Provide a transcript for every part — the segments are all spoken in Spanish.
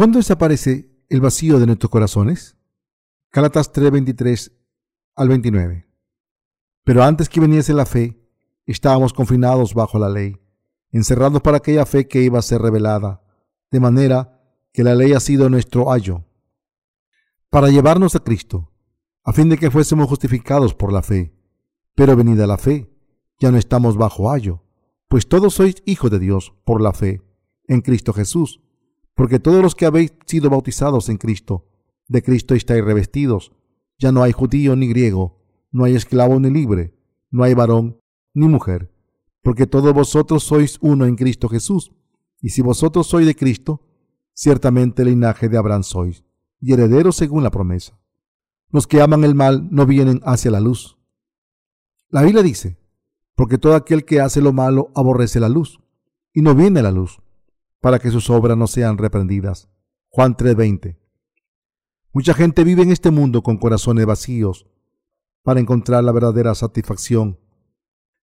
¿Cuándo desaparece el vacío de nuestros corazones? Calatas 3:23 al 29. Pero antes que viniese la fe, estábamos confinados bajo la ley, encerrados para aquella fe que iba a ser revelada, de manera que la ley ha sido nuestro ayo, para llevarnos a Cristo, a fin de que fuésemos justificados por la fe. Pero venida la fe, ya no estamos bajo ayo, pues todos sois hijos de Dios por la fe en Cristo Jesús, porque todos los que habéis sido bautizados en Cristo, de Cristo estáis revestidos, ya no hay judío ni griego, no hay esclavo ni libre, no hay varón ni mujer, porque todos vosotros sois uno en Cristo Jesús. Y si vosotros sois de Cristo, ciertamente el linaje de Abraham sois, y herederos según la promesa. Los que aman el mal no vienen hacia la luz. La Biblia dice, porque todo aquel que hace lo malo aborrece la luz, y no viene a la luz, para que sus obras no sean reprendidas. Juan 3:20. Mucha gente vive en este mundo con corazones vacíos, para encontrar la verdadera satisfacción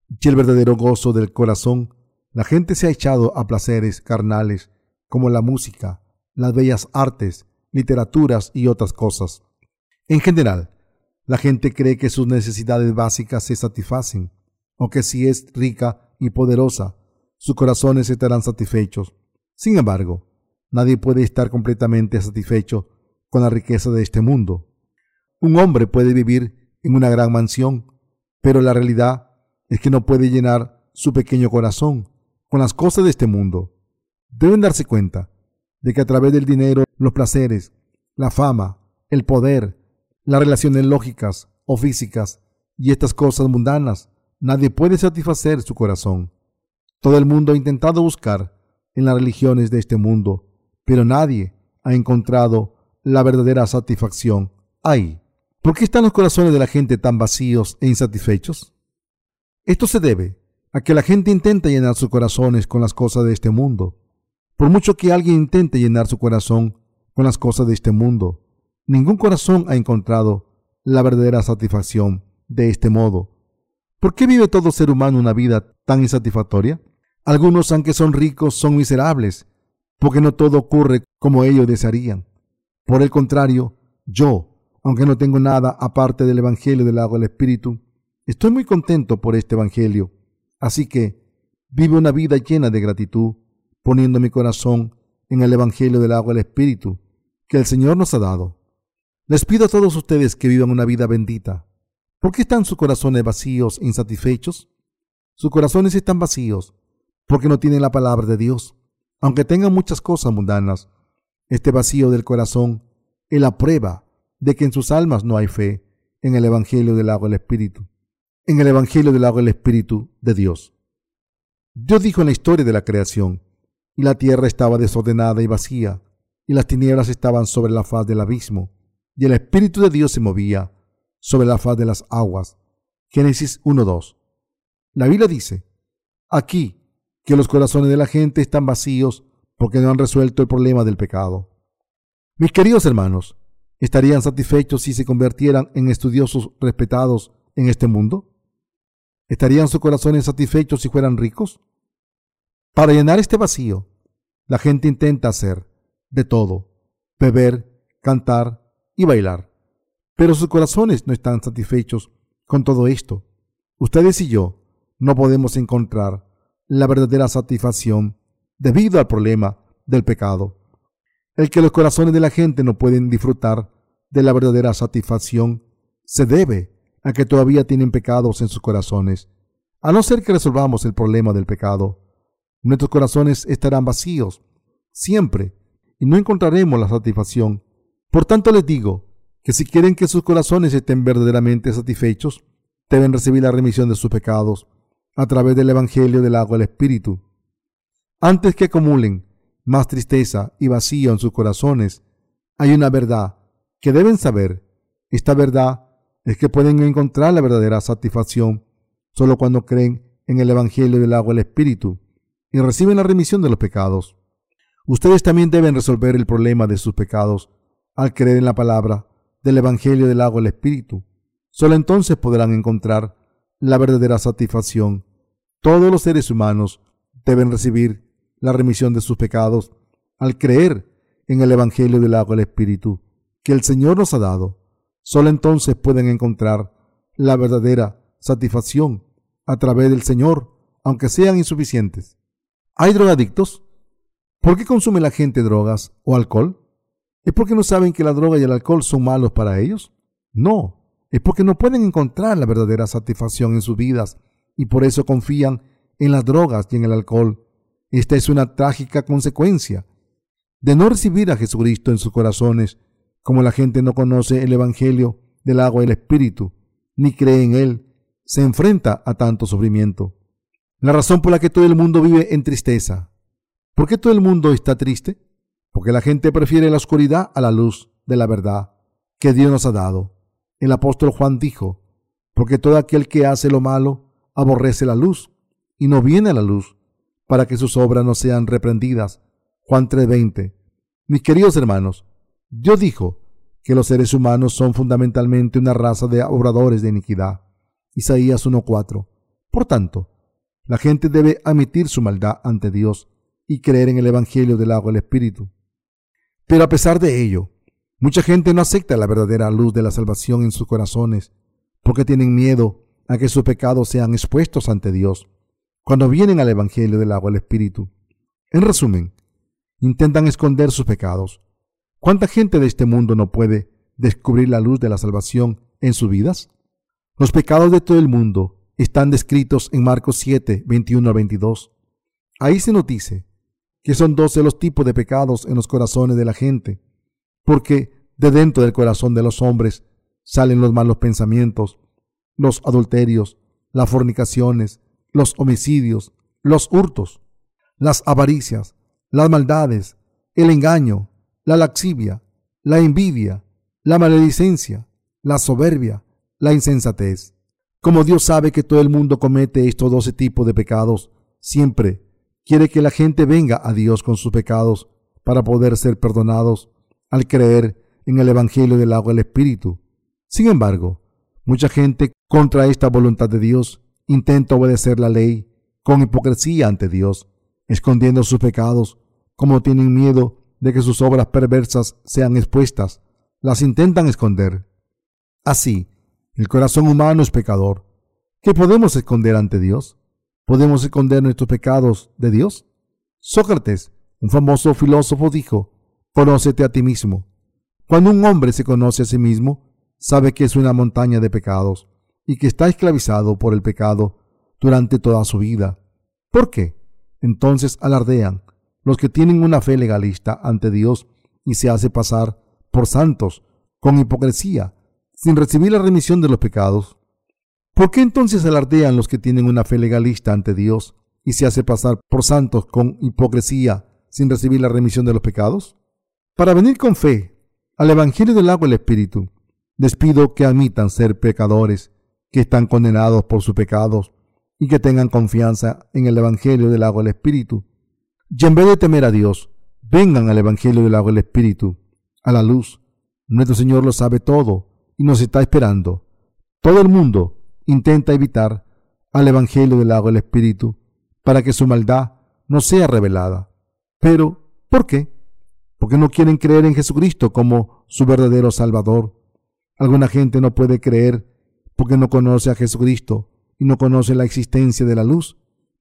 y el verdadero gozo del corazón, la gente se ha echado a placeres carnales como la música, las bellas artes, literaturas y otras cosas. En general, la gente cree que sus necesidades básicas se satisfacen, o que si es rica y poderosa, sus corazones estarán satisfechos. Sin embargo, nadie puede estar completamente satisfecho con la riqueza de este mundo. Un hombre puede vivir en una gran mansión, pero la realidad es que no puede llenar su pequeño corazón con las cosas de este mundo. Deben darse cuenta de que a través del dinero, los placeres, la fama, el poder, las relaciones lógicas o físicas y estas cosas mundanas, nadie puede satisfacer su corazón. Todo el mundo ha intentado buscar en las religiones de este mundo, pero nadie ha encontrado la verdadera satisfacción ahí. ¿Por qué están los corazones de la gente tan vacíos e insatisfechos? Esto se debe a que la gente intenta llenar sus corazones con las cosas de este mundo. Por mucho que alguien intente llenar su corazón con las cosas de este mundo, ningún corazón ha encontrado la verdadera satisfacción de este modo. ¿Por qué vive todo ser humano una vida tan insatisfactoria? Algunos, aunque son ricos, son miserables, porque no todo ocurre como ellos desearían. Por el contrario, yo, aunque no tengo nada aparte del Evangelio del agua del Espíritu, estoy muy contento por este Evangelio. Así que vivo una vida llena de gratitud, poniendo mi corazón en el Evangelio del agua del Espíritu que el Señor nos ha dado. Les pido a todos ustedes que vivan una vida bendita. ¿Por qué están sus corazones vacíos e insatisfechos? Sus corazones están vacíos porque no tienen la palabra de Dios. Aunque tengan muchas cosas mundanas, este vacío del corazón es la prueba de que en sus almas no hay fe en el Evangelio del agua del Espíritu, en el Evangelio del agua del Espíritu de Dios. Dios dijo en la historia de la creación, y la tierra estaba desordenada y vacía, y las tinieblas estaban sobre la faz del abismo, y el Espíritu de Dios se movía sobre la faz de las aguas. Génesis 1.2. La Biblia dice, aquí, que los corazones de la gente están vacíos porque no han resuelto el problema del pecado. Mis queridos hermanos, ¿Estarían satisfechos si se convirtieran en estudiosos respetados en este mundo? ¿Estarían sus corazones satisfechos si fueran ricos? Para llenar este vacío, la gente intenta hacer de todo, beber, cantar y bailar. Pero sus corazones no están satisfechos con todo esto. Ustedes y yo no podemos encontrar la verdadera satisfacción debido al problema del pecado el que los corazones de la gente no pueden disfrutar de la verdadera satisfacción se debe a que todavía tienen pecados en sus corazones. A no ser que resolvamos el problema del pecado, nuestros corazones estarán vacíos siempre y no encontraremos la satisfacción. Por tanto les digo que si quieren que sus corazones estén verdaderamente satisfechos, deben recibir la remisión de sus pecados a través del Evangelio del agua del Espíritu. Antes que acumulen más tristeza y vacío en sus corazones, hay una verdad que deben saber. Esta verdad es que pueden encontrar la verdadera satisfacción solo cuando creen en el Evangelio del agua del Espíritu y reciben la remisión de los pecados. Ustedes también deben resolver el problema de sus pecados al creer en la palabra del Evangelio del agua del Espíritu. Solo entonces podrán encontrar la verdadera satisfacción. Todos los seres humanos deben recibir la remisión de sus pecados al creer en el Evangelio del agua del Espíritu que el Señor nos ha dado, solo entonces pueden encontrar la verdadera satisfacción a través del Señor, aunque sean insuficientes. ¿Hay drogadictos? ¿Por qué consume la gente drogas o alcohol? ¿Es porque no saben que la droga y el alcohol son malos para ellos? No, es porque no pueden encontrar la verdadera satisfacción en sus vidas y por eso confían en las drogas y en el alcohol. Esta es una trágica consecuencia de no recibir a Jesucristo en sus corazones, como la gente no conoce el Evangelio del agua y el Espíritu, ni cree en Él, se enfrenta a tanto sufrimiento. La razón por la que todo el mundo vive en tristeza. ¿Por qué todo el mundo está triste? Porque la gente prefiere la oscuridad a la luz de la verdad que Dios nos ha dado. El apóstol Juan dijo, porque todo aquel que hace lo malo aborrece la luz y no viene a la luz para que sus obras no sean reprendidas. Juan 3:20. Mis queridos hermanos, Dios dijo que los seres humanos son fundamentalmente una raza de obradores de iniquidad. Isaías 1:4. Por tanto, la gente debe admitir su maldad ante Dios y creer en el Evangelio del agua del Espíritu. Pero a pesar de ello, mucha gente no acepta la verdadera luz de la salvación en sus corazones porque tienen miedo a que sus pecados sean expuestos ante Dios cuando vienen al Evangelio del agua del Espíritu. En resumen, intentan esconder sus pecados. ¿Cuánta gente de este mundo no puede descubrir la luz de la salvación en sus vidas? Los pecados de todo el mundo están descritos en Marcos 7, 21 a 22. Ahí se nos dice que son doce los tipos de pecados en los corazones de la gente, porque de dentro del corazón de los hombres salen los malos pensamientos, los adulterios, las fornicaciones, los homicidios, los hurtos, las avaricias, las maldades, el engaño, la laxivia, la envidia, la maledicencia, la soberbia, la insensatez. Como Dios sabe que todo el mundo comete estos doce tipos de pecados, siempre quiere que la gente venga a Dios con sus pecados para poder ser perdonados al creer en el Evangelio del agua del Espíritu. Sin embargo, mucha gente contra esta voluntad de Dios intenta obedecer la ley con hipocresía ante Dios, escondiendo sus pecados, como tienen miedo de que sus obras perversas sean expuestas, las intentan esconder. Así, el corazón humano es pecador. ¿Qué podemos esconder ante Dios? ¿Podemos esconder nuestros pecados de Dios? Sócrates, un famoso filósofo, dijo, Conócete a ti mismo. Cuando un hombre se conoce a sí mismo, sabe que es una montaña de pecados y que está esclavizado por el pecado durante toda su vida. ¿Por qué? Entonces alardean los que tienen una fe legalista ante Dios y se hace pasar por santos con hipocresía, sin recibir la remisión de los pecados. ¿Por qué entonces alardean los que tienen una fe legalista ante Dios y se hace pasar por santos con hipocresía, sin recibir la remisión de los pecados? Para venir con fe al Evangelio del agua y Espíritu, les pido que admitan ser pecadores que están condenados por sus pecados y que tengan confianza en el Evangelio del agua del Espíritu. Y en vez de temer a Dios, vengan al Evangelio del agua del Espíritu, a la luz. Nuestro Señor lo sabe todo y nos está esperando. Todo el mundo intenta evitar al Evangelio del agua del Espíritu para que su maldad no sea revelada. Pero, ¿por qué? Porque no quieren creer en Jesucristo como su verdadero Salvador. Alguna gente no puede creer porque no conoce a Jesucristo y no conoce la existencia de la luz,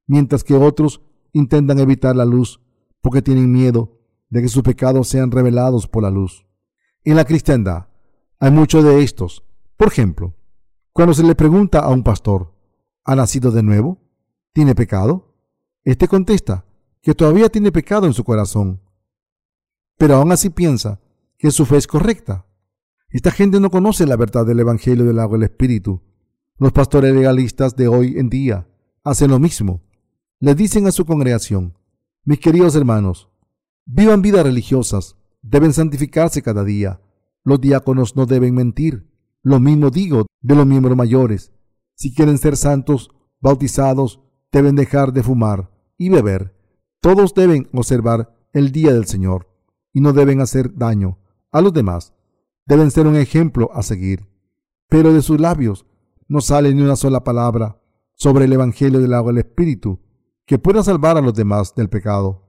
mientras que otros intentan evitar la luz porque tienen miedo de que sus pecados sean revelados por la luz. En la cristiandad hay muchos de estos. Por ejemplo, cuando se le pregunta a un pastor, ¿ha nacido de nuevo? ¿Tiene pecado? Este contesta que todavía tiene pecado en su corazón, pero aún así piensa que su fe es correcta. Esta gente no conoce la verdad del Evangelio del agua del Espíritu. Los pastores legalistas de hoy en día hacen lo mismo. Le dicen a su congregación, mis queridos hermanos, vivan vidas religiosas, deben santificarse cada día. Los diáconos no deben mentir. Lo mismo digo de los miembros mayores. Si quieren ser santos, bautizados, deben dejar de fumar y beber. Todos deben observar el día del Señor y no deben hacer daño a los demás deben ser un ejemplo a seguir. Pero de sus labios no sale ni una sola palabra sobre el Evangelio del agua del Espíritu que pueda salvar a los demás del pecado.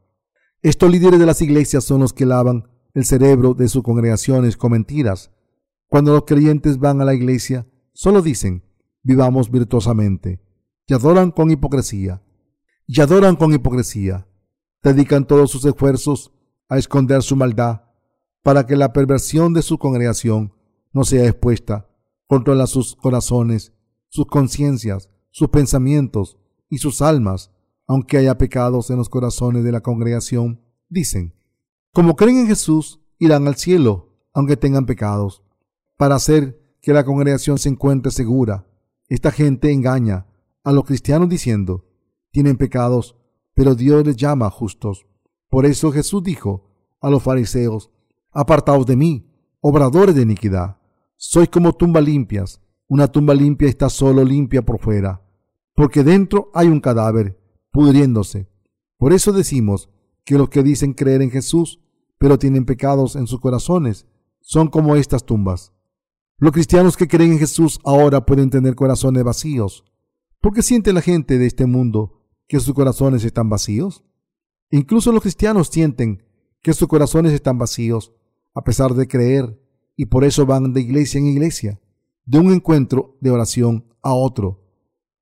Estos líderes de las iglesias son los que lavan el cerebro de sus congregaciones con mentiras. Cuando los creyentes van a la iglesia, solo dicen, vivamos virtuosamente, y adoran con hipocresía, y adoran con hipocresía, dedican todos sus esfuerzos a esconder su maldad, para que la perversión de su congregación no sea expuesta, controla sus corazones, sus conciencias, sus pensamientos y sus almas, aunque haya pecados en los corazones de la congregación, dicen, como creen en Jesús, irán al cielo, aunque tengan pecados. Para hacer que la congregación se encuentre segura, esta gente engaña a los cristianos diciendo, tienen pecados, pero Dios les llama justos. Por eso Jesús dijo a los fariseos, apartaos de mí, obradores de iniquidad, sois como tumba limpias, una tumba limpia está solo limpia por fuera, porque dentro hay un cadáver, pudriéndose. Por eso decimos que los que dicen creer en Jesús, pero tienen pecados en sus corazones, son como estas tumbas. Los cristianos que creen en Jesús ahora pueden tener corazones vacíos. ¿Por qué siente la gente de este mundo que sus corazones están vacíos? Incluso los cristianos sienten que sus corazones están vacíos, a pesar de creer, y por eso van de iglesia en iglesia, de un encuentro de oración a otro.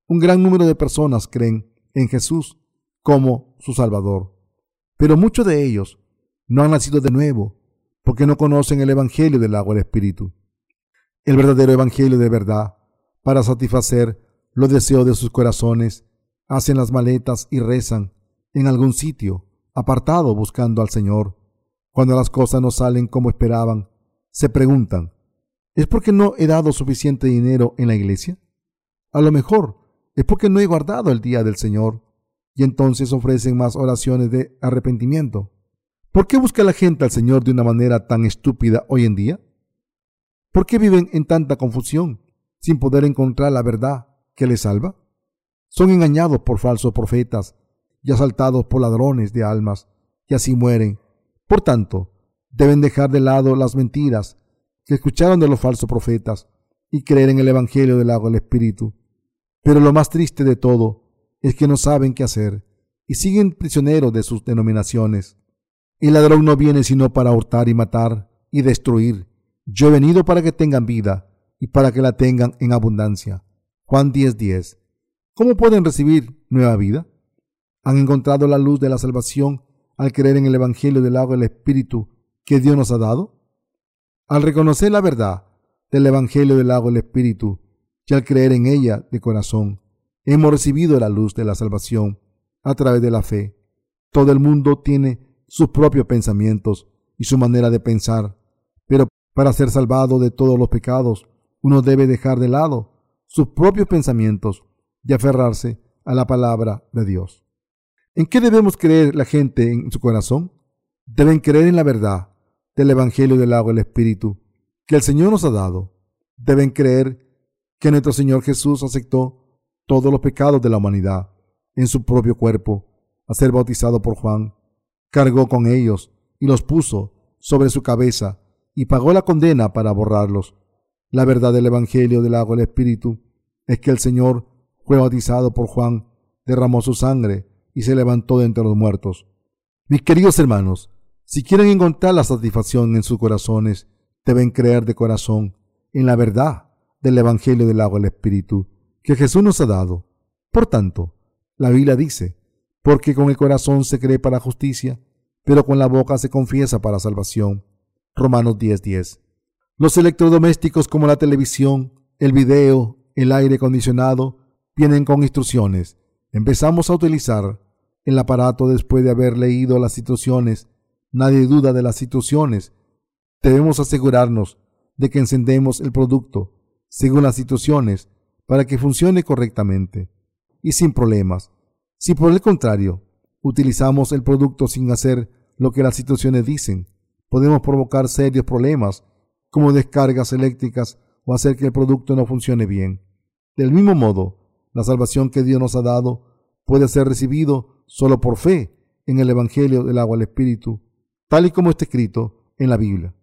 Un gran número de personas creen en Jesús como su Salvador. Pero muchos de ellos no han nacido de nuevo porque no conocen el Evangelio del agua del Espíritu. El verdadero Evangelio de verdad, para satisfacer los deseos de sus corazones, hacen las maletas y rezan en algún sitio, apartado buscando al Señor. Cuando las cosas no salen como esperaban, se preguntan, ¿es porque no he dado suficiente dinero en la iglesia? A lo mejor es porque no he guardado el día del Señor y entonces ofrecen más oraciones de arrepentimiento. ¿Por qué busca la gente al Señor de una manera tan estúpida hoy en día? ¿Por qué viven en tanta confusión sin poder encontrar la verdad que les salva? Son engañados por falsos profetas y asaltados por ladrones de almas y así mueren. Por tanto, deben dejar de lado las mentiras que escucharon de los falsos profetas y creer en el Evangelio del agua del Espíritu pero lo más triste de todo es que no saben qué hacer y siguen prisioneros de sus denominaciones. El ladrón no viene sino para hurtar y matar y destruir. Yo he venido para que tengan vida y para que la tengan en abundancia. Juan 10:10. ¿Cómo pueden recibir nueva vida? ¿Han encontrado la luz de la salvación al creer en el Evangelio del agua del Espíritu que Dios nos ha dado? Al reconocer la verdad del Evangelio del agua del Espíritu, y al creer en ella de corazón, hemos recibido la luz de la salvación a través de la fe. Todo el mundo tiene sus propios pensamientos y su manera de pensar, pero para ser salvado de todos los pecados, uno debe dejar de lado sus propios pensamientos y aferrarse a la palabra de Dios. ¿En qué debemos creer la gente en su corazón? Deben creer en la verdad del Evangelio del agua y el Espíritu que el Señor nos ha dado. Deben creer que nuestro Señor Jesús aceptó todos los pecados de la humanidad en su propio cuerpo, a ser bautizado por Juan, cargó con ellos y los puso sobre su cabeza y pagó la condena para borrarlos. La verdad del Evangelio del agua del Espíritu es que el Señor fue bautizado por Juan, derramó su sangre y se levantó de entre los muertos. Mis queridos hermanos, si quieren encontrar la satisfacción en sus corazones, deben creer de corazón en la verdad del Evangelio del agua del Espíritu que Jesús nos ha dado. Por tanto, la Biblia dice, porque con el corazón se cree para justicia, pero con la boca se confiesa para salvación. Romanos 10:10. Los electrodomésticos como la televisión, el video, el aire acondicionado, vienen con instrucciones. Empezamos a utilizar el aparato después de haber leído las instrucciones. Nadie duda de las instrucciones. Debemos asegurarnos de que encendemos el producto según las situaciones para que funcione correctamente y sin problemas. Si por el contrario utilizamos el producto sin hacer lo que las situaciones dicen, podemos provocar serios problemas como descargas eléctricas o hacer que el producto no funcione bien. Del mismo modo, la salvación que Dios nos ha dado puede ser recibido solo por fe en el Evangelio del agua del Espíritu, tal y como está escrito en la Biblia.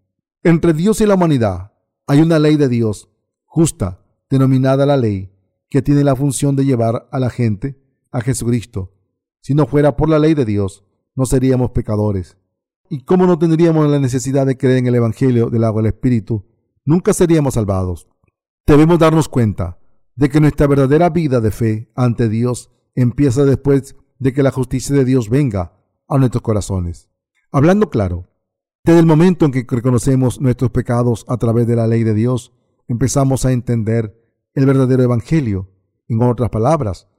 Entre Dios y la humanidad hay una ley de Dios justa, denominada la ley, que tiene la función de llevar a la gente a Jesucristo. Si no fuera por la ley de Dios, no seríamos pecadores. y como no tendríamos la necesidad de creer en el Evangelio del agua del Espíritu, nunca seríamos salvados. Debemos darnos cuenta de que nuestra verdadera vida de fe ante Dios empieza después de que la justicia de Dios venga a nuestros corazones. Hablando claro, desde el momento en que reconocemos nuestros pecados a través de la ley de Dios, empezamos a entender el verdadero Evangelio. En otras palabras,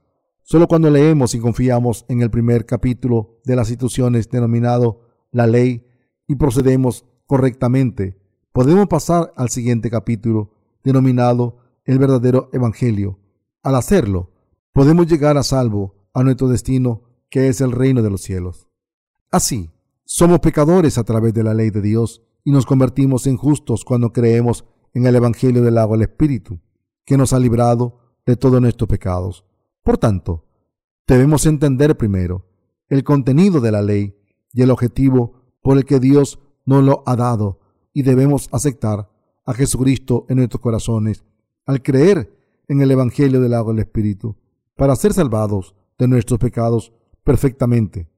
solo cuando leemos y confiamos en el primer capítulo de las instituciones denominado la ley y procedemos correctamente, podemos pasar al siguiente capítulo denominado el verdadero Evangelio. Al hacerlo, podemos llegar a salvo a nuestro destino, que es el reino de los cielos. Así, somos pecadores a través de la ley de Dios y nos convertimos en justos cuando creemos en el Evangelio del agua del Espíritu, que nos ha librado de todos nuestros pecados. Por tanto, debemos entender primero el contenido de la ley y el objetivo por el que Dios nos lo ha dado y debemos aceptar a Jesucristo en nuestros corazones al creer en el Evangelio del agua del Espíritu para ser salvados de nuestros pecados perfectamente.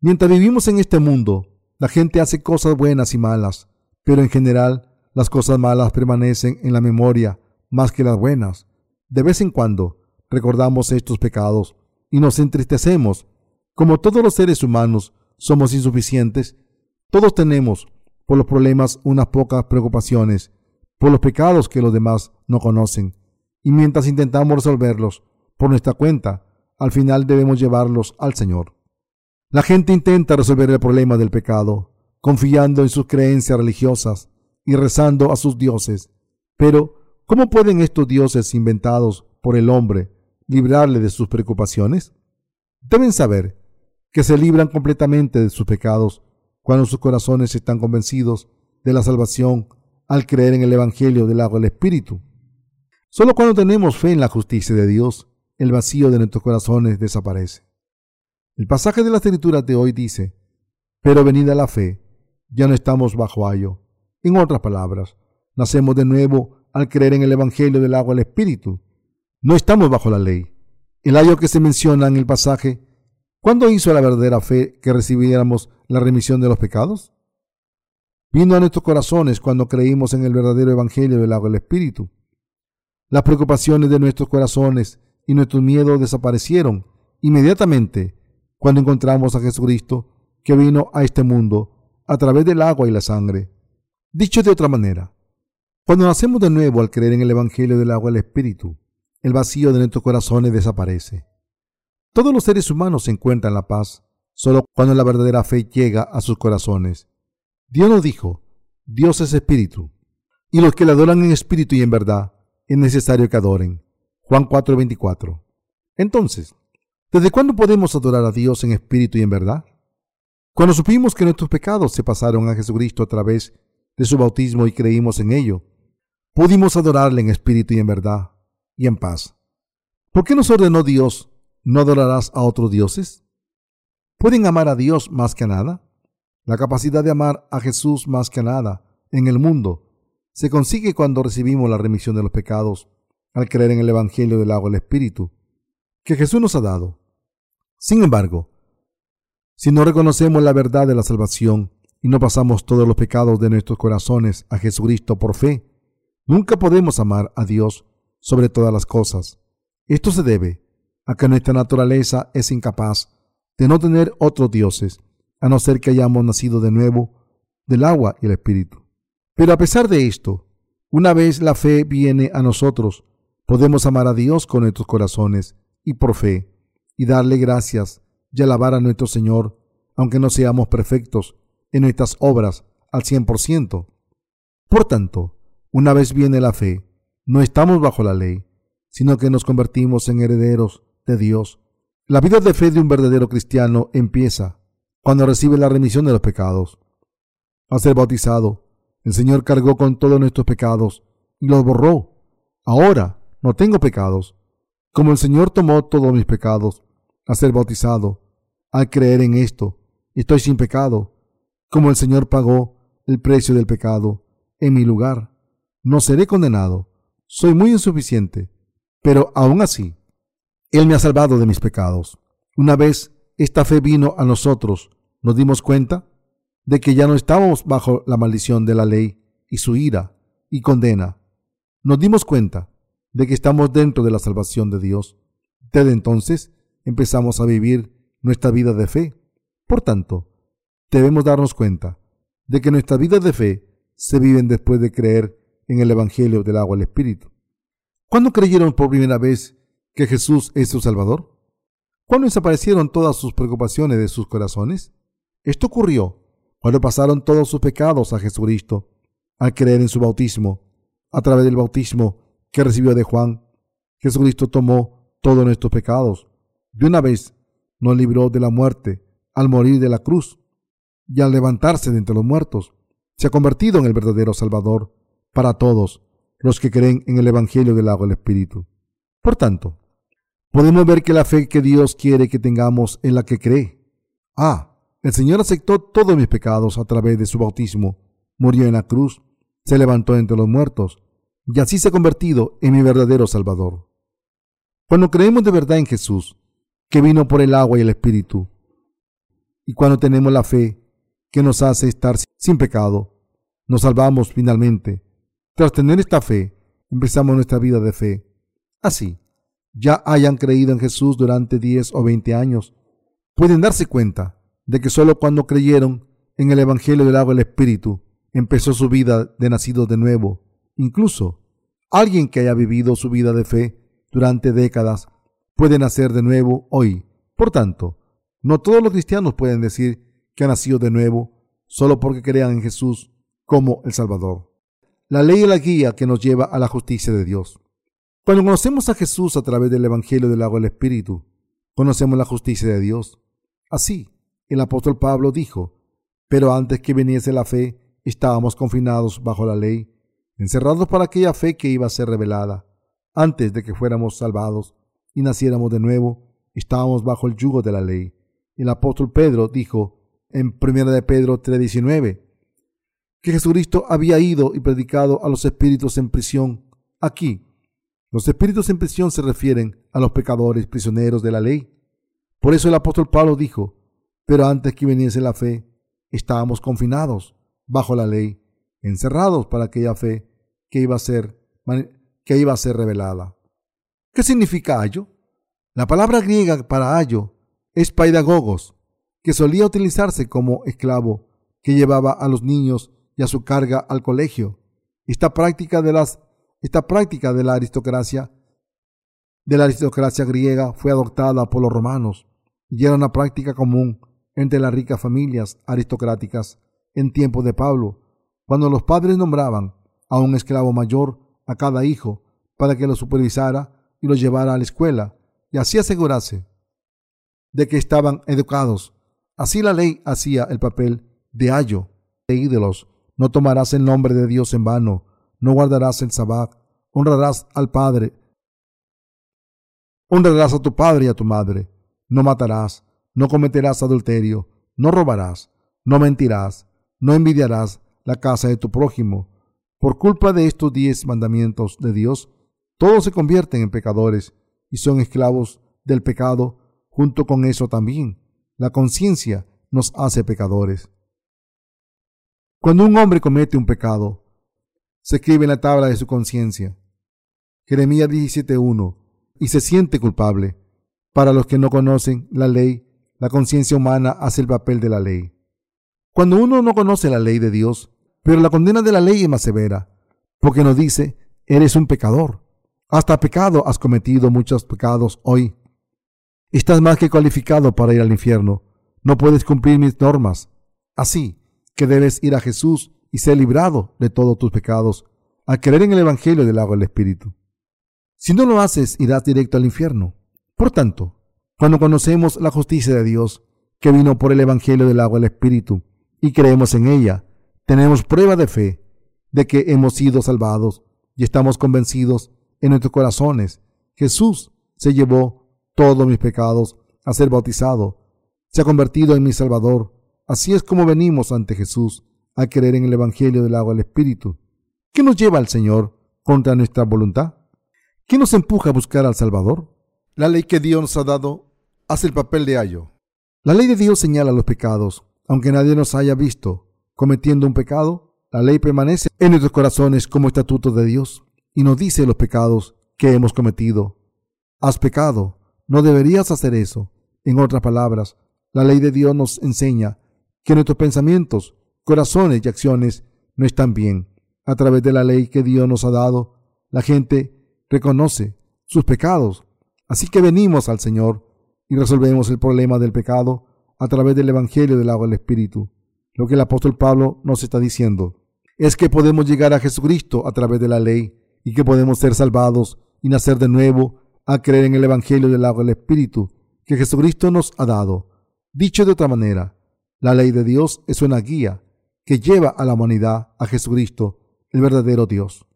Mientras vivimos en este mundo, la gente hace cosas buenas y malas, pero en general las cosas malas permanecen en la memoria más que las buenas. De vez en cuando recordamos estos pecados y nos entristecemos. Como todos los seres humanos somos insuficientes, todos tenemos por los problemas unas pocas preocupaciones, por los pecados que los demás no conocen. Y mientras intentamos resolverlos por nuestra cuenta, al final debemos llevarlos al Señor. La gente intenta resolver el problema del pecado, confiando en sus creencias religiosas y rezando a sus dioses. Pero, ¿Cómo pueden estos dioses inventados por el hombre librarle de sus preocupaciones? Deben saber que se libran completamente de sus pecados cuando sus corazones están convencidos de la salvación al creer en el Evangelio del agua del Espíritu. Solo cuando tenemos fe en la justicia de Dios, el vacío de nuestros corazones desaparece. El pasaje de la escritura de hoy dice, pero venida la fe, ya no estamos bajo ayo. En otras palabras, nacemos de nuevo al creer en el Evangelio del agua del Espíritu. No estamos bajo la ley. El ayo que se menciona en el pasaje, ¿cuándo hizo la verdadera fe que recibiéramos la remisión de los pecados? Vino a nuestros corazones cuando creímos en el verdadero Evangelio del agua del Espíritu. Las preocupaciones de nuestros corazones y nuestros miedos desaparecieron inmediatamente cuando encontramos a Jesucristo que vino a este mundo a través del agua y la sangre. Dicho de otra manera, cuando nacemos de nuevo al creer en el Evangelio del agua del Espíritu, el vacío de nuestros corazones desaparece. Todos los seres humanos encuentran la paz solo cuando la verdadera fe llega a sus corazones. Dios nos dijo, Dios es espíritu, y los que le adoran en espíritu y en verdad, es necesario que adoren. Juan 4:24. Entonces, ¿desde cuándo podemos adorar a Dios en espíritu y en verdad? Cuando supimos que nuestros pecados se pasaron a Jesucristo a través de su bautismo y creímos en ello, pudimos adorarle en espíritu y en verdad y en paz. ¿Por qué nos ordenó Dios, no adorarás a otros dioses? ¿Pueden amar a Dios más que a nada? La capacidad de amar a Jesús más que a nada en el mundo se consigue cuando recibimos la remisión de los pecados al creer en el Evangelio del agua del Espíritu que Jesús nos ha dado. Sin embargo, si no reconocemos la verdad de la salvación y no pasamos todos los pecados de nuestros corazones a Jesucristo por fe, Nunca podemos amar a Dios sobre todas las cosas. Esto se debe a que nuestra naturaleza es incapaz de no tener otros dioses, a no ser que hayamos nacido de nuevo del agua y el espíritu. Pero a pesar de esto, una vez la fe viene a nosotros, podemos amar a Dios con nuestros corazones y por fe, y darle gracias y alabar a nuestro Señor, aunque no seamos perfectos en nuestras obras al cien por ciento. Por tanto, una vez viene la fe, no estamos bajo la ley, sino que nos convertimos en herederos de Dios. La vida de fe de un verdadero cristiano empieza cuando recibe la remisión de los pecados. Al ser bautizado, el Señor cargó con todos nuestros pecados y los borró. Ahora no tengo pecados. Como el Señor tomó todos mis pecados al ser bautizado, al creer en esto, estoy sin pecado. Como el Señor pagó el precio del pecado en mi lugar no seré condenado. Soy muy insuficiente, pero aún así, Él me ha salvado de mis pecados. Una vez esta fe vino a nosotros, nos dimos cuenta de que ya no estábamos bajo la maldición de la ley y su ira y condena. Nos dimos cuenta de que estamos dentro de la salvación de Dios. Desde entonces empezamos a vivir nuestra vida de fe. Por tanto, debemos darnos cuenta de que nuestras vidas de fe se viven después de creer en el Evangelio del agua y Espíritu. ¿Cuándo creyeron por primera vez que Jesús es su Salvador? ¿Cuándo desaparecieron todas sus preocupaciones de sus corazones? Esto ocurrió cuando pasaron todos sus pecados a Jesucristo al creer en su bautismo. A través del bautismo que recibió de Juan, Jesucristo tomó todos nuestros pecados. De una vez nos libró de la muerte al morir de la cruz y al levantarse de entre los muertos. Se ha convertido en el verdadero Salvador para todos los que creen en el Evangelio del agua del Espíritu. Por tanto, podemos ver que la fe que Dios quiere que tengamos es la que cree. Ah, el Señor aceptó todos mis pecados a través de su bautismo, murió en la cruz, se levantó entre los muertos, y así se ha convertido en mi verdadero Salvador. Cuando creemos de verdad en Jesús, que vino por el agua y el Espíritu, y cuando tenemos la fe que nos hace estar sin pecado, nos salvamos finalmente. Tras tener esta fe, empezamos nuestra vida de fe. Así, ya hayan creído en Jesús durante 10 o 20 años, pueden darse cuenta de que solo cuando creyeron en el Evangelio del agua del Espíritu empezó su vida de nacido de nuevo. Incluso alguien que haya vivido su vida de fe durante décadas puede nacer de nuevo hoy. Por tanto, no todos los cristianos pueden decir que han nacido de nuevo solo porque crean en Jesús como el Salvador. La ley es la guía que nos lleva a la justicia de Dios. Cuando conocemos a Jesús a través del Evangelio del agua del Espíritu, conocemos la justicia de Dios. Así, el apóstol Pablo dijo, pero antes que viniese la fe, estábamos confinados bajo la ley, encerrados para aquella fe que iba a ser revelada. Antes de que fuéramos salvados y naciéramos de nuevo, estábamos bajo el yugo de la ley. El apóstol Pedro dijo en 1 de Pedro 3:19 que Jesucristo había ido y predicado a los espíritus en prisión. Aquí, los espíritus en prisión se refieren a los pecadores prisioneros de la ley. Por eso el apóstol Pablo dijo, pero antes que viniese la fe, estábamos confinados bajo la ley, encerrados para aquella fe que iba a ser, que iba a ser revelada. ¿Qué significa ayo? La palabra griega para ayo es paidagogos, que solía utilizarse como esclavo que llevaba a los niños y a su carga al colegio. Esta práctica de las esta práctica de la aristocracia de la aristocracia griega fue adoptada por los romanos y era una práctica común entre las ricas familias aristocráticas en tiempos de Pablo, cuando los padres nombraban a un esclavo mayor a cada hijo para que lo supervisara y lo llevara a la escuela y así asegurase de que estaban educados. Así la ley hacía el papel de ayo de ídolos. No tomarás el nombre de Dios en vano, no guardarás el sabbat, honrarás al Padre, honrarás a tu padre y a tu madre, no matarás, no cometerás adulterio, no robarás, no mentirás, no envidiarás la casa de tu prójimo. Por culpa de estos diez mandamientos de Dios, todos se convierten en pecadores y son esclavos del pecado. Junto con eso también, la conciencia nos hace pecadores. Cuando un hombre comete un pecado, se escribe en la tabla de su conciencia. Jeremías 17.1. Y se siente culpable. Para los que no conocen la ley, la conciencia humana hace el papel de la ley. Cuando uno no conoce la ley de Dios, pero la condena de la ley es más severa, porque nos dice, eres un pecador. Hasta pecado has cometido muchos pecados hoy. Estás más que cualificado para ir al infierno. No puedes cumplir mis normas. Así que debes ir a Jesús y ser librado de todos tus pecados al creer en el Evangelio del agua del Espíritu. Si no lo haces, irás directo al infierno. Por tanto, cuando conocemos la justicia de Dios, que vino por el Evangelio del agua del Espíritu, y creemos en ella, tenemos prueba de fe de que hemos sido salvados y estamos convencidos en nuestros corazones. Jesús se llevó todos mis pecados a ser bautizado, se ha convertido en mi Salvador. Así es como venimos ante Jesús a creer en el Evangelio del agua del Espíritu. ¿Qué nos lleva al Señor contra nuestra voluntad? ¿Qué nos empuja a buscar al Salvador? La ley que Dios nos ha dado hace el papel de ayo. La ley de Dios señala los pecados Aunque nadie nos haya visto cometiendo un pecado, la ley permanece en nuestros corazones como estatuto de Dios y nos dice los pecados que hemos cometido. Has pecado, no deberías hacer eso. En otras palabras, la ley de Dios nos enseña que nuestros pensamientos, corazones y acciones no están bien. A través de la ley que Dios nos ha dado, la gente reconoce sus pecados. Así que venimos al Señor y resolvemos el problema del pecado a través del Evangelio del agua del Espíritu. Lo que el apóstol Pablo nos está diciendo es que podemos llegar a Jesucristo a través de la ley y que podemos ser salvados y nacer de nuevo a creer en el Evangelio del agua del Espíritu que Jesucristo nos ha dado. Dicho de otra manera, la ley de Dios es una guía que lleva a la humanidad a Jesucristo, el verdadero Dios.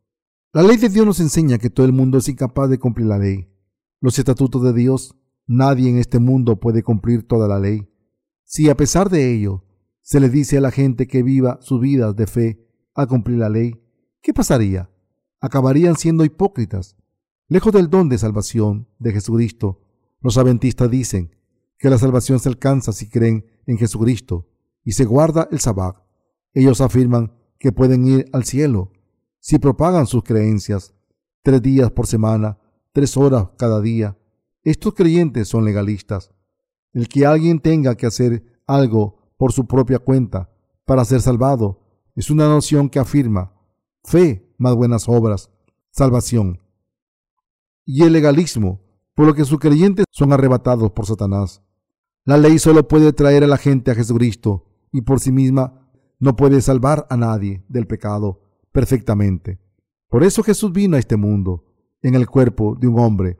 La ley de Dios nos enseña que todo el mundo es incapaz de cumplir la ley. Los estatutos de Dios, nadie en este mundo puede cumplir toda la ley. Si a pesar de ello se le dice a la gente que viva sus vidas de fe a cumplir la ley, ¿qué pasaría? Acabarían siendo hipócritas. Lejos del don de salvación de Jesucristo, los adventistas dicen que la salvación se alcanza si creen en Jesucristo y se guarda el sabbat. Ellos afirman que pueden ir al cielo si propagan sus creencias tres días por semana, tres horas cada día. Estos creyentes son legalistas. El que alguien tenga que hacer algo por su propia cuenta para ser salvado es una noción que afirma fe más buenas obras, salvación. Y el legalismo, por lo que sus creyentes son arrebatados por Satanás. La ley solo puede traer a la gente a Jesucristo y por sí misma no puede salvar a nadie del pecado perfectamente. Por eso Jesús vino a este mundo en el cuerpo de un hombre.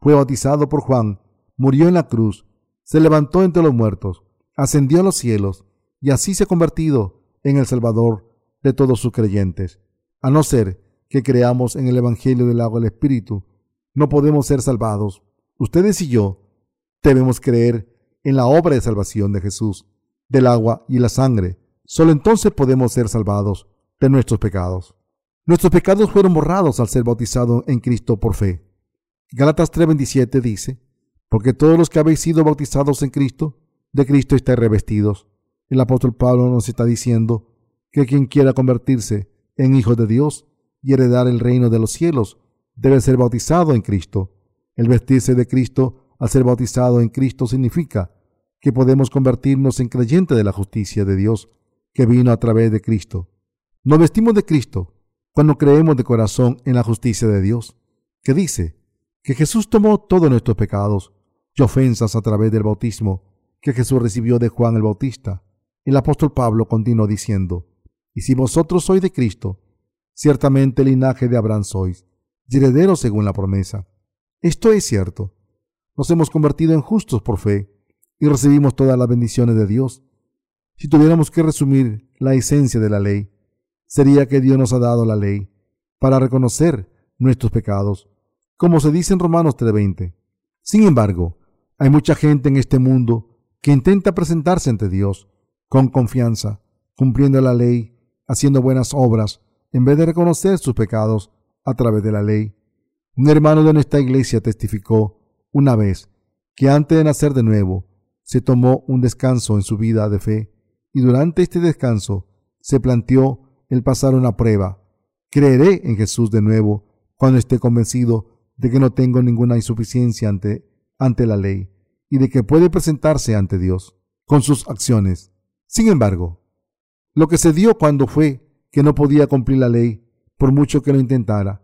Fue bautizado por Juan, murió en la cruz, se levantó entre los muertos, ascendió a los cielos y así se ha convertido en el Salvador de todos sus creyentes. A no ser que creamos en el Evangelio del agua del Espíritu, no podemos ser salvados. Ustedes y yo debemos creer en la obra de salvación de Jesús, del agua y la sangre. Solo entonces podemos ser salvados de nuestros pecados. Nuestros pecados fueron borrados al ser bautizados en Cristo por fe. Galatas 3:27 dice, porque todos los que habéis sido bautizados en Cristo, de Cristo estáis revestidos. El apóstol Pablo nos está diciendo que quien quiera convertirse en hijo de Dios y heredar el reino de los cielos, debe ser bautizado en Cristo. El vestirse de Cristo al ser bautizado en Cristo significa que podemos convertirnos en creyentes de la justicia de Dios que vino a través de Cristo. Nos vestimos de Cristo cuando creemos de corazón en la justicia de Dios, que dice que Jesús tomó todos nuestros pecados y ofensas a través del bautismo que Jesús recibió de Juan el Bautista. El apóstol Pablo continuó diciendo, y si vosotros sois de Cristo, ciertamente el linaje de Abraham sois, y herederos según la promesa. Esto es cierto. Nos hemos convertido en justos por fe y recibimos todas las bendiciones de Dios. Si tuviéramos que resumir la esencia de la ley, sería que Dios nos ha dado la ley para reconocer nuestros pecados, como se dice en Romanos 3:20. Sin embargo, hay mucha gente en este mundo que intenta presentarse ante Dios con confianza, cumpliendo la ley, haciendo buenas obras, en vez de reconocer sus pecados a través de la ley. Un hermano de nuestra iglesia testificó una vez que antes de nacer de nuevo, se tomó un descanso en su vida de fe y durante este descanso se planteó el pasar una prueba. Creeré en Jesús de nuevo cuando esté convencido de que no tengo ninguna insuficiencia ante, ante la ley y de que puede presentarse ante Dios con sus acciones. Sin embargo, lo que se dio cuando fue que no podía cumplir la ley, por mucho que lo intentara,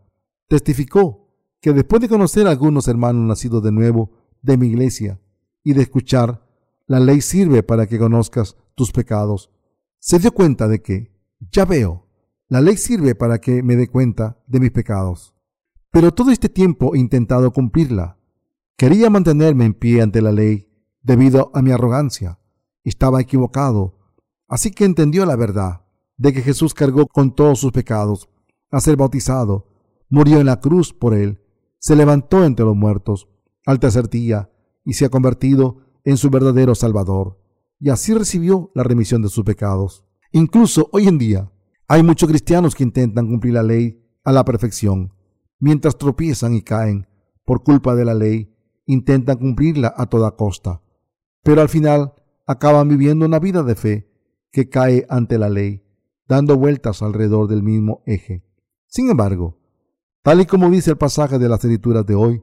testificó que después de conocer a algunos hermanos nacidos de nuevo de mi iglesia y de escuchar la ley sirve para que conozcas tus pecados. Se dio cuenta de que, ya veo, la ley sirve para que me dé cuenta de mis pecados. Pero todo este tiempo he intentado cumplirla. Quería mantenerme en pie ante la ley debido a mi arrogancia. Estaba equivocado. Así que entendió la verdad de que Jesús cargó con todos sus pecados a ser bautizado, murió en la cruz por él, se levantó entre los muertos al tercer día y se ha convertido en su verdadero Salvador, y así recibió la remisión de sus pecados. Incluso hoy en día hay muchos cristianos que intentan cumplir la ley a la perfección, mientras tropiezan y caen por culpa de la ley, intentan cumplirla a toda costa, pero al final acaban viviendo una vida de fe que cae ante la ley, dando vueltas alrededor del mismo eje. Sin embargo, tal y como dice el pasaje de las escrituras de hoy,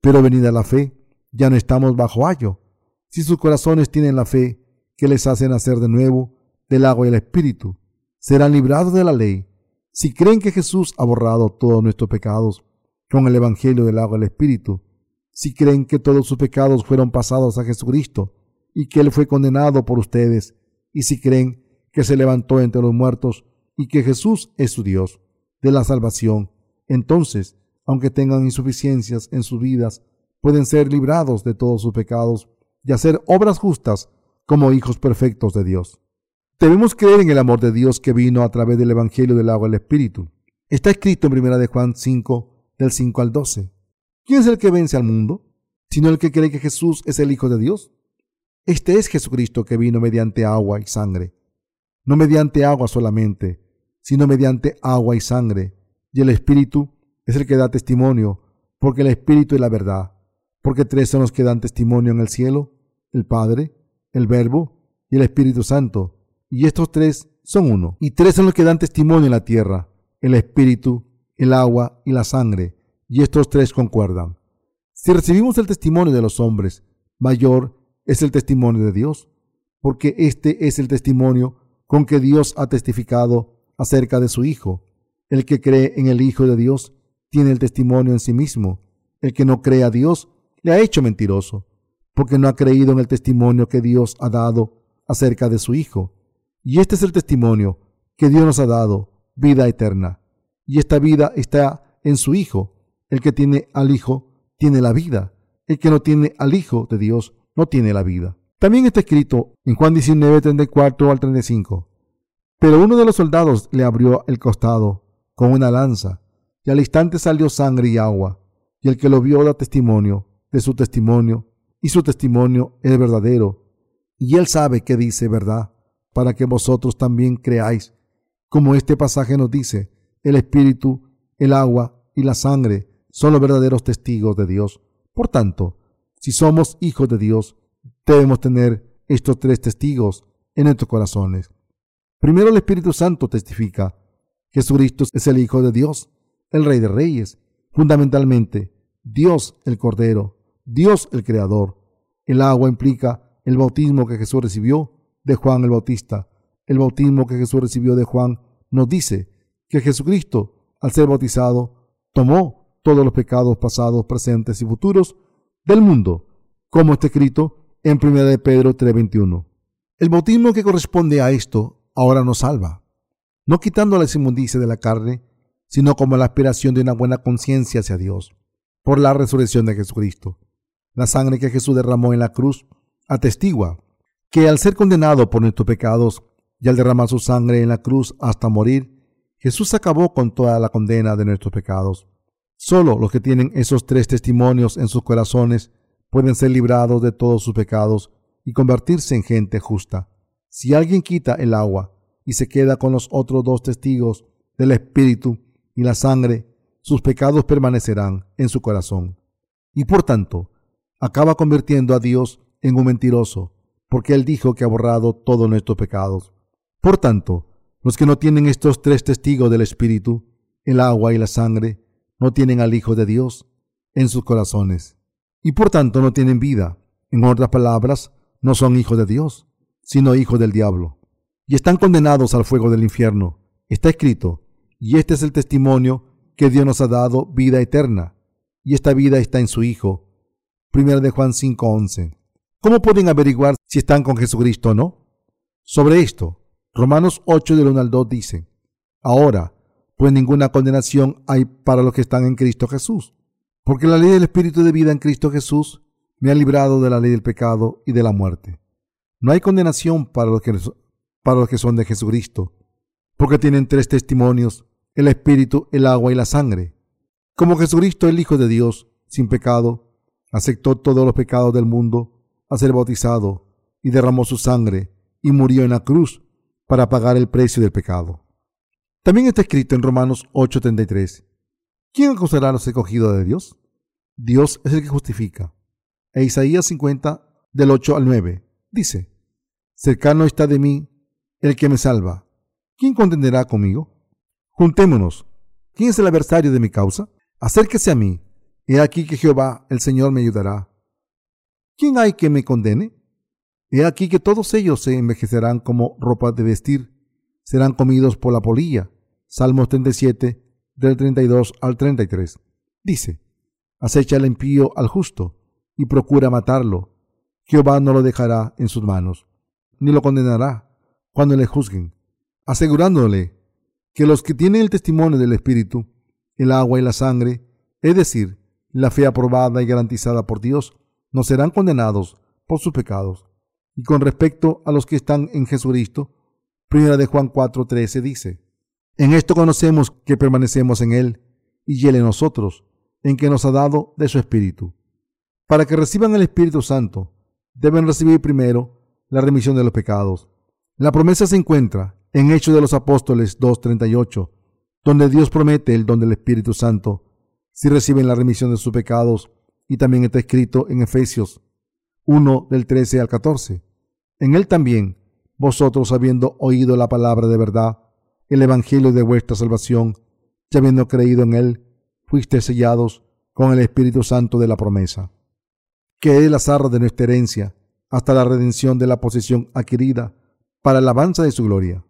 pero venida la fe, ya no estamos bajo ayo. Si sus corazones tienen la fe que les hace nacer de nuevo del agua y el espíritu, serán librados de la ley. Si creen que Jesús ha borrado todos nuestros pecados con el Evangelio del agua y el espíritu, si creen que todos sus pecados fueron pasados a Jesucristo y que Él fue condenado por ustedes, y si creen que se levantó entre los muertos y que Jesús es su Dios de la salvación, entonces, aunque tengan insuficiencias en sus vidas, pueden ser librados de todos sus pecados y hacer obras justas como hijos perfectos de Dios. Debemos creer en el amor de Dios que vino a través del Evangelio del agua y el Espíritu. Está escrito en 1 de Juan 5, del 5 al 12. ¿Quién es el que vence al mundo? Sino el que cree que Jesús es el Hijo de Dios. Este es Jesucristo que vino mediante agua y sangre. No mediante agua solamente, sino mediante agua y sangre. Y el Espíritu es el que da testimonio, porque el Espíritu es la verdad. Porque tres son los que dan testimonio en el cielo, el Padre, el Verbo y el Espíritu Santo. Y estos tres son uno. Y tres son los que dan testimonio en la tierra, el Espíritu, el agua y la sangre y estos tres concuerdan. Si recibimos el testimonio de los hombres, mayor es el testimonio de Dios, porque este es el testimonio con que Dios ha testificado acerca de su Hijo. El que cree en el Hijo de Dios tiene el testimonio en sí mismo. El que no cree a Dios le ha hecho mentiroso, porque no ha creído en el testimonio que Dios ha dado acerca de su Hijo. Y este es el testimonio que Dios nos ha dado, vida eterna. Y esta vida está en su Hijo. El que tiene al Hijo tiene la vida. El que no tiene al Hijo de Dios no tiene la vida. También está escrito en Juan 19, 34 al 35. Pero uno de los soldados le abrió el costado con una lanza, y al instante salió sangre y agua, y el que lo vio da testimonio de su testimonio, y su testimonio es verdadero, y él sabe que dice verdad, para que vosotros también creáis, como este pasaje nos dice, el espíritu, el agua y la sangre son los verdaderos testigos de Dios. Por tanto, si somos hijos de Dios, debemos tener estos tres testigos en nuestros corazones. Primero el Espíritu Santo testifica. Jesucristo es el Hijo de Dios, el Rey de Reyes. Fundamentalmente, Dios el Cordero, Dios el Creador. El agua implica el bautismo que Jesús recibió de Juan el Bautista. El bautismo que Jesús recibió de Juan nos dice que Jesucristo, al ser bautizado, tomó todos los pecados pasados, presentes y futuros del mundo, como está escrito en 1 de Pedro 3:21. El bautismo que corresponde a esto ahora nos salva, no quitando la inmundicia de la carne, sino como la aspiración de una buena conciencia hacia Dios, por la resurrección de Jesucristo. La sangre que Jesús derramó en la cruz atestigua que al ser condenado por nuestros pecados y al derramar su sangre en la cruz hasta morir, Jesús acabó con toda la condena de nuestros pecados. Solo los que tienen esos tres testimonios en sus corazones pueden ser librados de todos sus pecados y convertirse en gente justa. Si alguien quita el agua y se queda con los otros dos testigos del Espíritu y la sangre, sus pecados permanecerán en su corazón. Y por tanto, acaba convirtiendo a Dios en un mentiroso, porque Él dijo que ha borrado todos nuestros pecados. Por tanto, los que no tienen estos tres testigos del Espíritu, el agua y la sangre, no tienen al Hijo de Dios en sus corazones y por tanto no tienen vida. En otras palabras, no son hijos de Dios, sino hijos del diablo. Y están condenados al fuego del infierno. Está escrito, y este es el testimonio que Dios nos ha dado vida eterna, y esta vida está en su Hijo. Primera de Juan 5:11. ¿Cómo pueden averiguar si están con Jesucristo o no? Sobre esto, Romanos 8 del 1 al 2 dice, Ahora, pues ninguna condenación hay para los que están en Cristo Jesús. Porque la ley del Espíritu de vida en Cristo Jesús me ha librado de la ley del pecado y de la muerte. No hay condenación para los que, para los que son de Jesucristo, porque tienen tres testimonios, el Espíritu, el agua y la sangre. Como Jesucristo, el Hijo de Dios, sin pecado, aceptó todos los pecados del mundo a ser bautizado y derramó su sangre y murió en la cruz para pagar el precio del pecado. También está escrito en Romanos 8:33, ¿quién acusará a los escogidos de Dios? Dios es el que justifica. E Isaías 50 del 8 al 9 dice, Cercano está de mí el que me salva. ¿Quién contenderá conmigo? Juntémonos. ¿Quién es el adversario de mi causa? Acérquese a mí. He aquí que Jehová, el Señor, me ayudará. ¿Quién hay que me condene? He aquí que todos ellos se envejecerán como ropa de vestir, serán comidos por la polilla. Salmos 37, del 32 al 33. Dice, acecha el impío al justo y procura matarlo. Jehová no lo dejará en sus manos, ni lo condenará cuando le juzguen, asegurándole que los que tienen el testimonio del Espíritu, el agua y la sangre, es decir, la fe aprobada y garantizada por Dios, no serán condenados por sus pecados. Y con respecto a los que están en Jesucristo, primera de Juan 4:13 dice, en esto conocemos que permanecemos en Él y Él en nosotros, en que nos ha dado de su Espíritu. Para que reciban el Espíritu Santo, deben recibir primero la remisión de los pecados. La promesa se encuentra en Hechos de los Apóstoles 2.38, donde Dios promete el don del Espíritu Santo si reciben la remisión de sus pecados, y también está escrito en Efesios 1 del 13 al 14. En él también, vosotros habiendo oído la palabra de verdad, el Evangelio de vuestra salvación, y habiendo creído en él, fuiste sellados con el Espíritu Santo de la promesa, que es la zarra de nuestra herencia, hasta la redención de la posesión adquirida, para la alabanza de su gloria.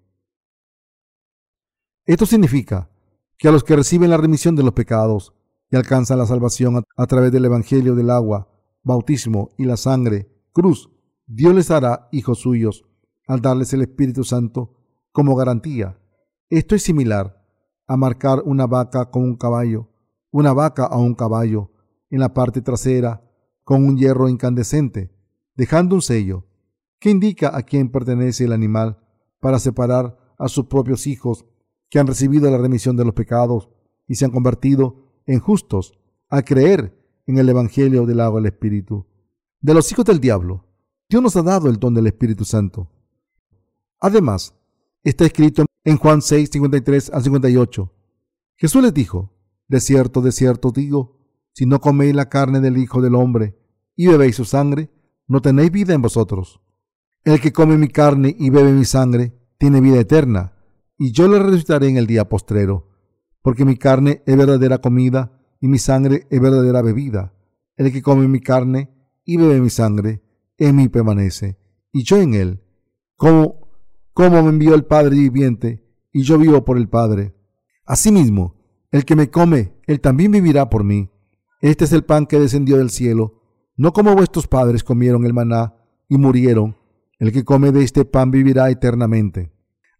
Esto significa que a los que reciben la remisión de los pecados y alcanzan la salvación a, través del Evangelio del agua, bautismo y la sangre, cruz, Dios les hará hijos suyos al darles el Espíritu Santo como garantía. Esto es similar a marcar una vaca con un caballo, una vaca a un caballo en la parte trasera con un hierro incandescente, dejando un sello que indica a quién pertenece el animal para separar a sus propios hijos que han recibido la remisión de los pecados y se han convertido en justos a creer en el Evangelio del agua del Espíritu. De los hijos del diablo, Dios nos ha dado el don del Espíritu Santo. Además, está escrito en Juan 6, 53 al 58. Jesús les dijo, De cierto, de cierto digo, si no coméis la carne del Hijo del Hombre y bebéis su sangre, no tenéis vida en vosotros. El que come mi carne y bebe mi sangre, tiene vida eterna, y yo le resucitaré en el día postrero, porque mi carne es verdadera comida y mi sangre es verdadera bebida. El que come mi carne y bebe mi sangre, en mí permanece, y yo en él. Como, como me envió el Padre viviente, y yo vivo por el Padre. Asimismo, el que me come, él también vivirá por mí. Este es el pan que descendió del cielo, no como vuestros padres comieron el maná y murieron. El que come de este pan vivirá eternamente.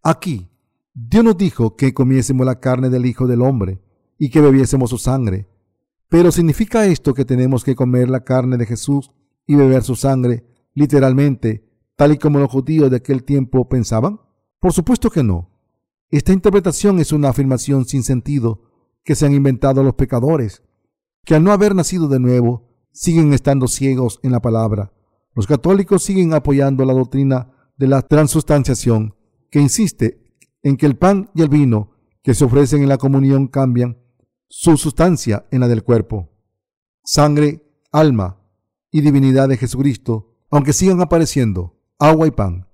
Aquí Dios nos dijo que comiésemos la carne del Hijo del Hombre y que bebiésemos su sangre. Pero ¿significa esto que tenemos que comer la carne de Jesús y beber su sangre literalmente, tal y como los judíos de aquel tiempo pensaban? Por supuesto que no. Esta interpretación es una afirmación sin sentido que se han inventado los pecadores, que al no haber nacido de nuevo, siguen estando ciegos en la palabra. Los católicos siguen apoyando la doctrina de la transustanciación, que insiste en que el pan y el vino que se ofrecen en la comunión cambian su sustancia en la del cuerpo. Sangre, alma y divinidad de Jesucristo, aunque sigan apareciendo agua y pan.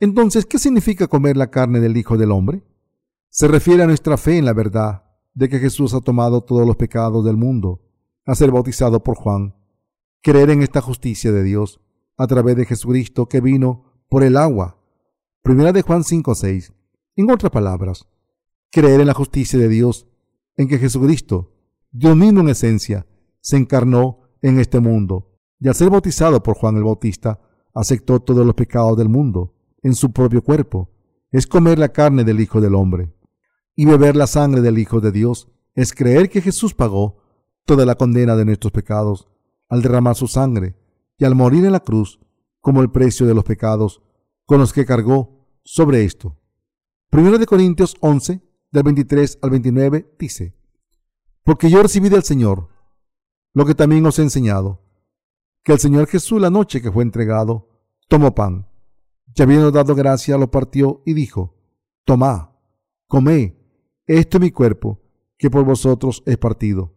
Entonces, ¿qué significa comer la carne del Hijo del Hombre? Se refiere a nuestra fe en la verdad de que Jesús ha tomado todos los pecados del mundo, a ser bautizado por Juan, creer en esta justicia de Dios a través de Jesucristo que vino por el agua. Primera de Juan 5:6 en otras palabras, creer en la justicia de Dios, en que Jesucristo, Dios mismo en esencia, se encarnó en este mundo y al ser bautizado por Juan el Bautista, aceptó todos los pecados del mundo en su propio cuerpo. Es comer la carne del Hijo del Hombre. Y beber la sangre del Hijo de Dios es creer que Jesús pagó toda la condena de nuestros pecados al derramar su sangre y al morir en la cruz como el precio de los pecados con los que cargó sobre esto. Primero de Corintios 11, del 23 al 29, dice, Porque yo recibí del Señor lo que también os he enseñado, que el Señor Jesús la noche que fue entregado, tomó pan, y habiendo dado gracia, lo partió y dijo, Tomá, comé, esto es mi cuerpo, que por vosotros es partido.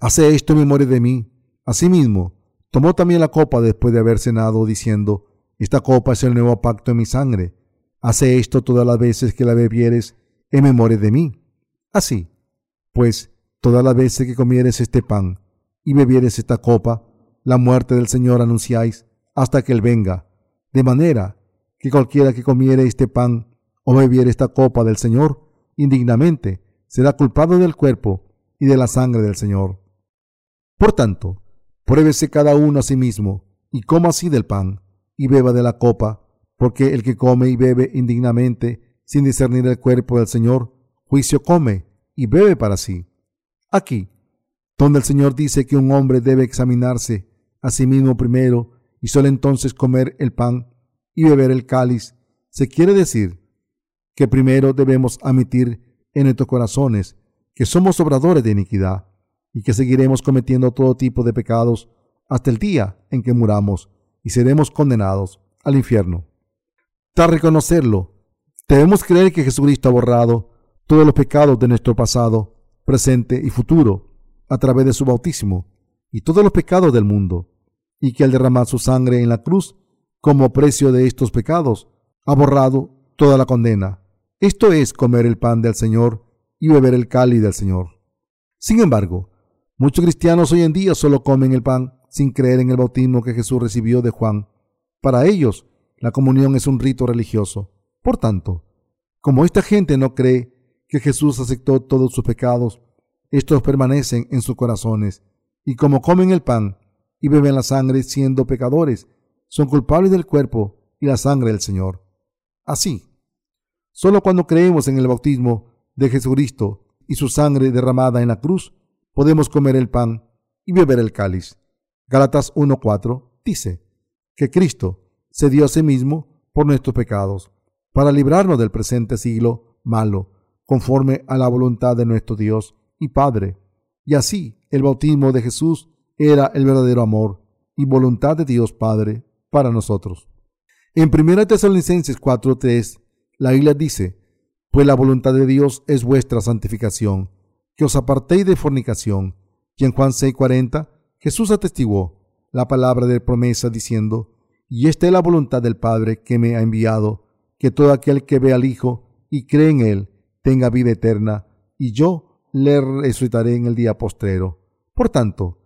Hace esto en memoria de mí. Asimismo, tomó también la copa después de haber cenado, diciendo, Esta copa es el nuevo pacto en mi sangre. Hace esto todas las veces que la bebieres en memoria de mí. Así, pues, todas las veces que comieres este pan y bebieres esta copa, la muerte del Señor anunciáis hasta que Él venga. De manera que cualquiera que comiere este pan o bebiere esta copa del Señor indignamente será culpado del cuerpo y de la sangre del Señor. Por tanto, pruébese cada uno a sí mismo y coma así del pan y beba de la copa, porque el que come y bebe indignamente sin discernir el cuerpo del Señor, juicio come y bebe para sí. Aquí, donde el Señor dice que un hombre debe examinarse a sí mismo primero y solo entonces comer el pan y beber el cáliz, se quiere decir que primero debemos admitir en nuestros corazones que somos obradores de iniquidad y que seguiremos cometiendo todo tipo de pecados hasta el día en que muramos y seremos condenados al infierno. Tras reconocerlo, debemos creer que Jesucristo ha borrado todos los pecados de nuestro pasado, presente y futuro a través de su bautismo y todos los pecados del mundo, y que al derramar su sangre en la cruz como precio de estos pecados, ha borrado toda la condena. Esto es comer el pan del Señor y beber el cáliz del Señor. Sin embargo, muchos cristianos hoy en día solo comen el pan sin creer en el bautismo que Jesús recibió de Juan. Para ellos, la comunión es un rito religioso. Por tanto, como esta gente no cree que Jesús aceptó todos sus pecados, estos permanecen en sus corazones, y como comen el pan y beben la sangre siendo pecadores, son culpables del cuerpo y la sangre del Señor. Así, solo cuando creemos en el bautismo de Jesucristo y su sangre derramada en la cruz, podemos comer el pan y beber el cáliz. Gálatas 1.4 dice que Cristo se dio a sí mismo por nuestros pecados, para librarnos del presente siglo malo, conforme a la voluntad de nuestro Dios y Padre. Y así el bautismo de Jesús era el verdadero amor y voluntad de Dios Padre para nosotros. En 1 Tesalonicenses 4:3, la Biblia dice, pues la voluntad de Dios es vuestra santificación, que os apartéis de fornicación. Y en Juan 6:40, Jesús atestiguó la palabra de promesa diciendo, y esta es la voluntad del Padre que me ha enviado, que todo aquel que ve al Hijo y cree en Él tenga vida eterna, y yo le resucitaré en el día postrero. Por tanto,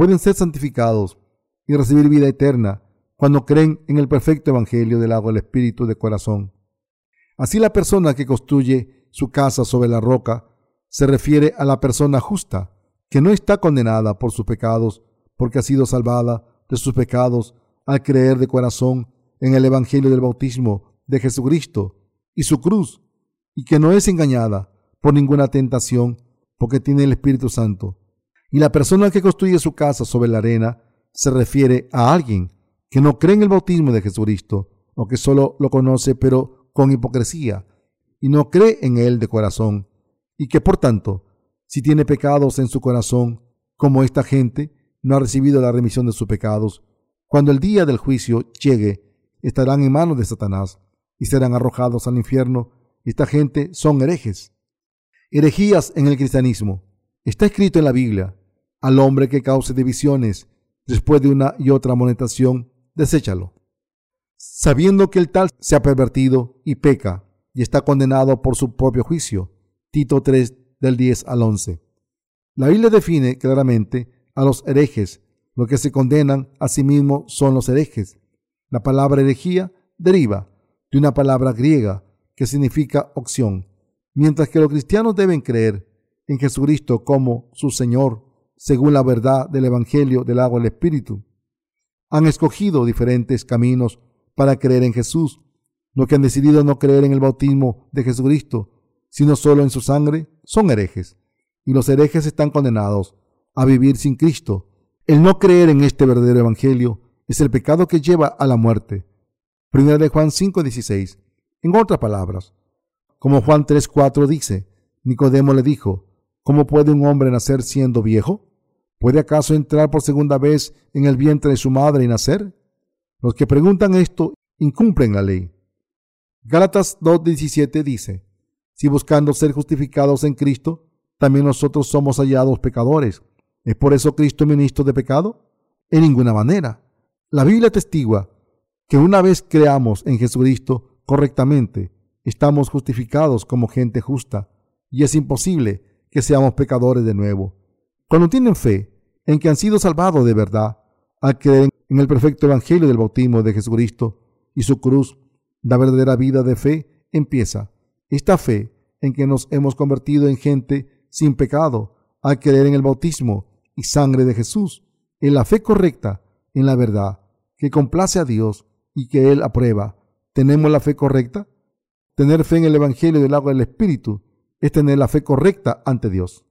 pueden ser santificados y recibir vida eterna cuando creen en el perfecto Evangelio del agua del Espíritu de corazón. Así la persona que construye su casa sobre la roca se refiere a la persona justa, que no está condenada por sus pecados, porque ha sido salvada de sus pecados al creer de corazón en el Evangelio del bautismo de Jesucristo y su cruz, y que no es engañada por ninguna tentación, porque tiene el Espíritu Santo. Y la persona que construye su casa sobre la arena se refiere a alguien que no cree en el bautismo de Jesucristo, o que solo lo conoce pero con hipocresía, y no cree en él de corazón, y que por tanto, si tiene pecados en su corazón, como esta gente, no ha recibido la remisión de sus pecados, cuando el día del juicio llegue, estarán en manos de Satanás y serán arrojados al infierno. Esta gente son herejes. Herejías en el cristianismo. Está escrito en la Biblia, al hombre que cause divisiones después de una y otra amonestación, deséchalo. Sabiendo que el tal se ha pervertido y peca y está condenado por su propio juicio. Tito 3 del 10 al 11. La Biblia define claramente a los herejes. Los que se condenan a sí mismos son los herejes. La palabra herejía deriva de una palabra griega que significa opción, mientras que los cristianos deben creer en Jesucristo como su Señor, según la verdad del Evangelio del agua y el Espíritu han escogido diferentes caminos para creer en Jesús. Los que han decidido no creer en el bautismo de Jesucristo, sino solo en su sangre, son herejes. Y los herejes están condenados a vivir sin Cristo. El no creer en este verdadero evangelio es el pecado que lleva a la muerte. Primera de Juan 5:16. En otras palabras, como Juan 3:4 dice, Nicodemo le dijo, ¿cómo puede un hombre nacer siendo viejo? ¿Puede acaso entrar por segunda vez en el vientre de su madre y nacer? Los que preguntan esto incumplen la ley. Gálatas 2.17 dice, si buscando ser justificados en Cristo, también nosotros somos hallados pecadores. ¿Es por eso Cristo ministro de pecado? En ninguna manera. La Biblia testigua que una vez creamos en Jesucristo correctamente, estamos justificados como gente justa y es imposible que seamos pecadores de nuevo. Cuando tienen fe en que han sido salvados de verdad, al creer en el perfecto evangelio del bautismo de Jesucristo y su cruz, la verdadera vida de fe empieza. Esta fe en que nos hemos convertido en gente sin pecado al creer en el bautismo y sangre de Jesús, en la fe correcta, en la verdad, que complace a Dios y que Él aprueba. ¿Tenemos la fe correcta? Tener fe en el Evangelio del agua del Espíritu es tener la fe correcta ante Dios.